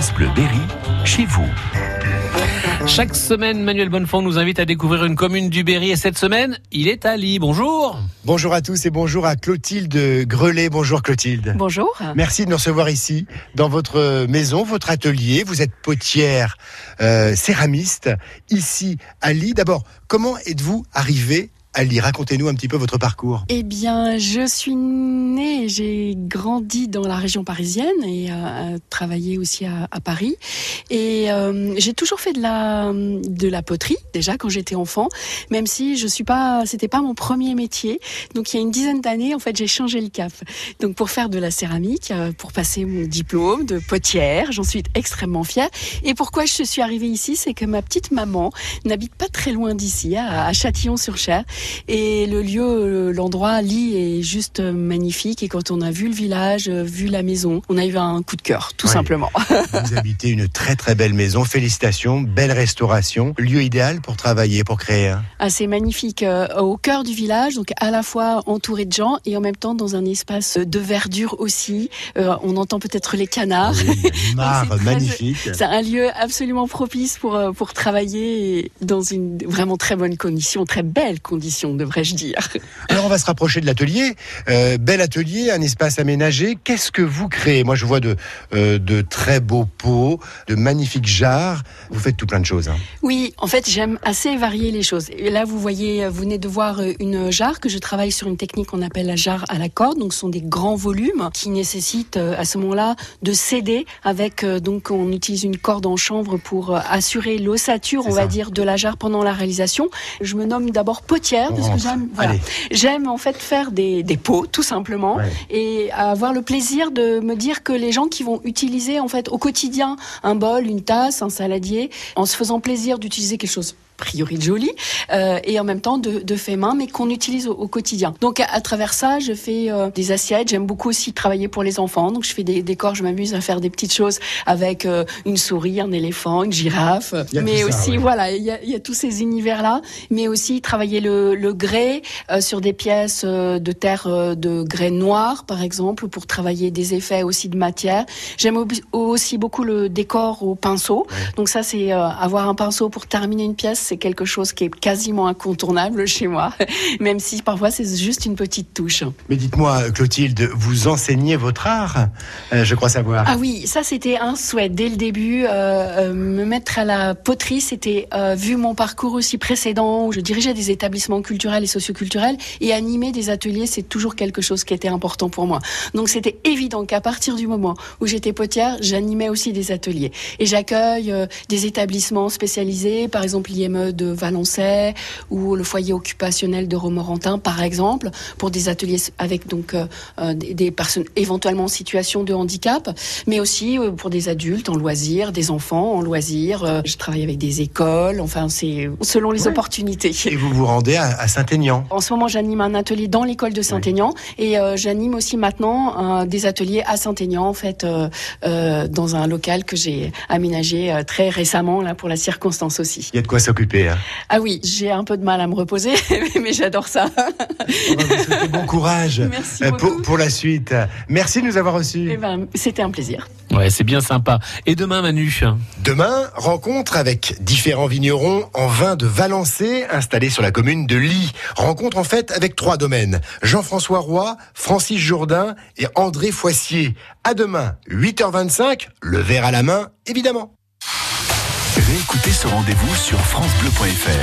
France Bleu Berry, chez vous. Chaque semaine, Manuel Bonnefond nous invite à découvrir une commune du Berry et cette semaine, il est à Lille. Bonjour. Bonjour à tous et bonjour à Clotilde Grelet. Bonjour Clotilde. Bonjour. Merci de nous recevoir ici dans votre maison, votre atelier. Vous êtes potière, euh, céramiste ici à Lille. D'abord, comment êtes-vous arrivé Ali, racontez-nous un petit peu votre parcours. Eh bien, je suis née, j'ai grandi dans la région parisienne et euh, travaillé aussi à, Paris. Et euh, j'ai toujours fait de la de la poterie déjà quand j'étais enfant, même si je suis pas, c'était pas mon premier métier. Donc il y a une dizaine d'années, en fait, j'ai changé le cap. Donc pour faire de la céramique, euh, pour passer mon diplôme de potière, j'en suis extrêmement fière. Et pourquoi je suis arrivée ici, c'est que ma petite maman n'habite pas très loin d'ici, à Châtillon-sur-Cher. Et le lieu, l'endroit, Lit est juste magnifique. Et quand on a vu le village, vu la maison, on a eu un coup de cœur, tout Oui. simplement. Vous habitez une très très belle maison. Félicitations, belle restauration. Lieu idéal pour travailler, pour créer. hein. Ah, c'est magnifique, euh, au cœur du village, donc à la fois entouré de gens et en même temps dans un espace de verdure aussi. Euh, on entend peut-être les canards. Oui, très- magnifique. C'est un lieu absolument propice pour, euh, pour travailler dans une vraiment très bonne condition, très belle condition, devrais-je dire. Alors on va se rapprocher de l'atelier. Euh, bel atelier, un espace aménagé. Qu'est-ce que vous créez? Moi je vois de, euh, de très beaux pots, de magnifiques jarres. Vous faites tout plein de choses. hein. Oui, en fait, j'aime assez varier les choses. Et là, vous voyez, vous venez de voir euh, une jarre que je travaille sur une technique qu'on appelle la jarre à la corde. Donc, ce sont des grands volumes qui nécessitent euh, à ce moment-là de céder avec, euh, donc, on utilise une corde en chanvre pour euh, assurer l'ossature, on va dire, de la jarre pendant la réalisation. Je me nomme d'abord potière Parce que j'aime, voilà. Allez. J'aime en fait faire des, des pots, tout simplement Ouais. et avoir le plaisir de me dire que les gens qui vont utiliser en fait au quotidien un bol, une tasse, un saladier, en se faisant plaisir d'utiliser quelque chose priori de joli euh, et en même temps de, de fait main mais qu'on utilise au, au quotidien. Donc à, à travers ça, je fais euh, des assiettes, j'aime beaucoup aussi travailler pour les enfants. Donc je fais des décors, je m'amuse à faire des petites choses avec euh, une souris, un éléphant, une girafe, mais ça, aussi ouais. voilà, il y a, il y a tous ces univers là, mais aussi travailler le, le grès euh, sur des pièces de terre de grès noir, par exemple, pour travailler des effets aussi de matière. J'aime aussi beaucoup le décor au pinceau. Donc ça, c'est euh, avoir un pinceau pour terminer une pièce, c'est quelque chose qui est quasiment incontournable chez moi, même si parfois c'est juste une petite touche. Mais dites-moi, Clotilde, vous enseignez votre art Euh, Je crois savoir. Ah oui, ça c'était un souhait dès le début. euh, euh, me mettre à la poterie, c'était euh, vu mon parcours aussi précédent où je dirigeais des établissements culturels et socioculturels et animer des ateliers, c'est toujours quelque chose qui était important pour moi. Donc c'était évident qu'à partir du moment où j'étais potière, j'animais aussi des ateliers et j'accueille des établissements spécialisés, par exemple l'IME de Valençay ou le foyer occupationnel de Romorantin, par exemple, pour des ateliers avec donc euh, euh, des, personnes éventuellement en situation de handicap, mais aussi euh, pour des adultes en loisirs, des enfants en loisirs. Je travaille avec des écoles, enfin c'est selon les Ouais. opportunités. Et vous vous rendez à, à Saint-Aignan. En ce moment, j'anime un atelier dans l'école de Saint-Aignan et euh, j'anime aussi maintenant euh, des ateliers à Saint-Aignan, en fait, dans un local que j'ai aménagé très récemment là pour la circonstance aussi. Il y a de quoi s'occuper. Hein. Ah oui, j'ai un peu de mal à me reposer, mais j'adore ça. On va vous souhaiter bon courage Merci euh, pour, pour la suite. Merci de nous avoir reçus. Eh ben, c'était un plaisir. Ouais, c'est bien sympa. Et demain, Manu? Demain, rencontre avec différents vignerons en vin de Valençay installés sur la commune de Ly. Rencontre en fait avec trois domaines. Jean-François Roy, Francis Jourdain et André Foissier. À demain, 8h25, le verre à la main, évidemment. Réécoutez ce rendez-vous sur FranceBleu.fr.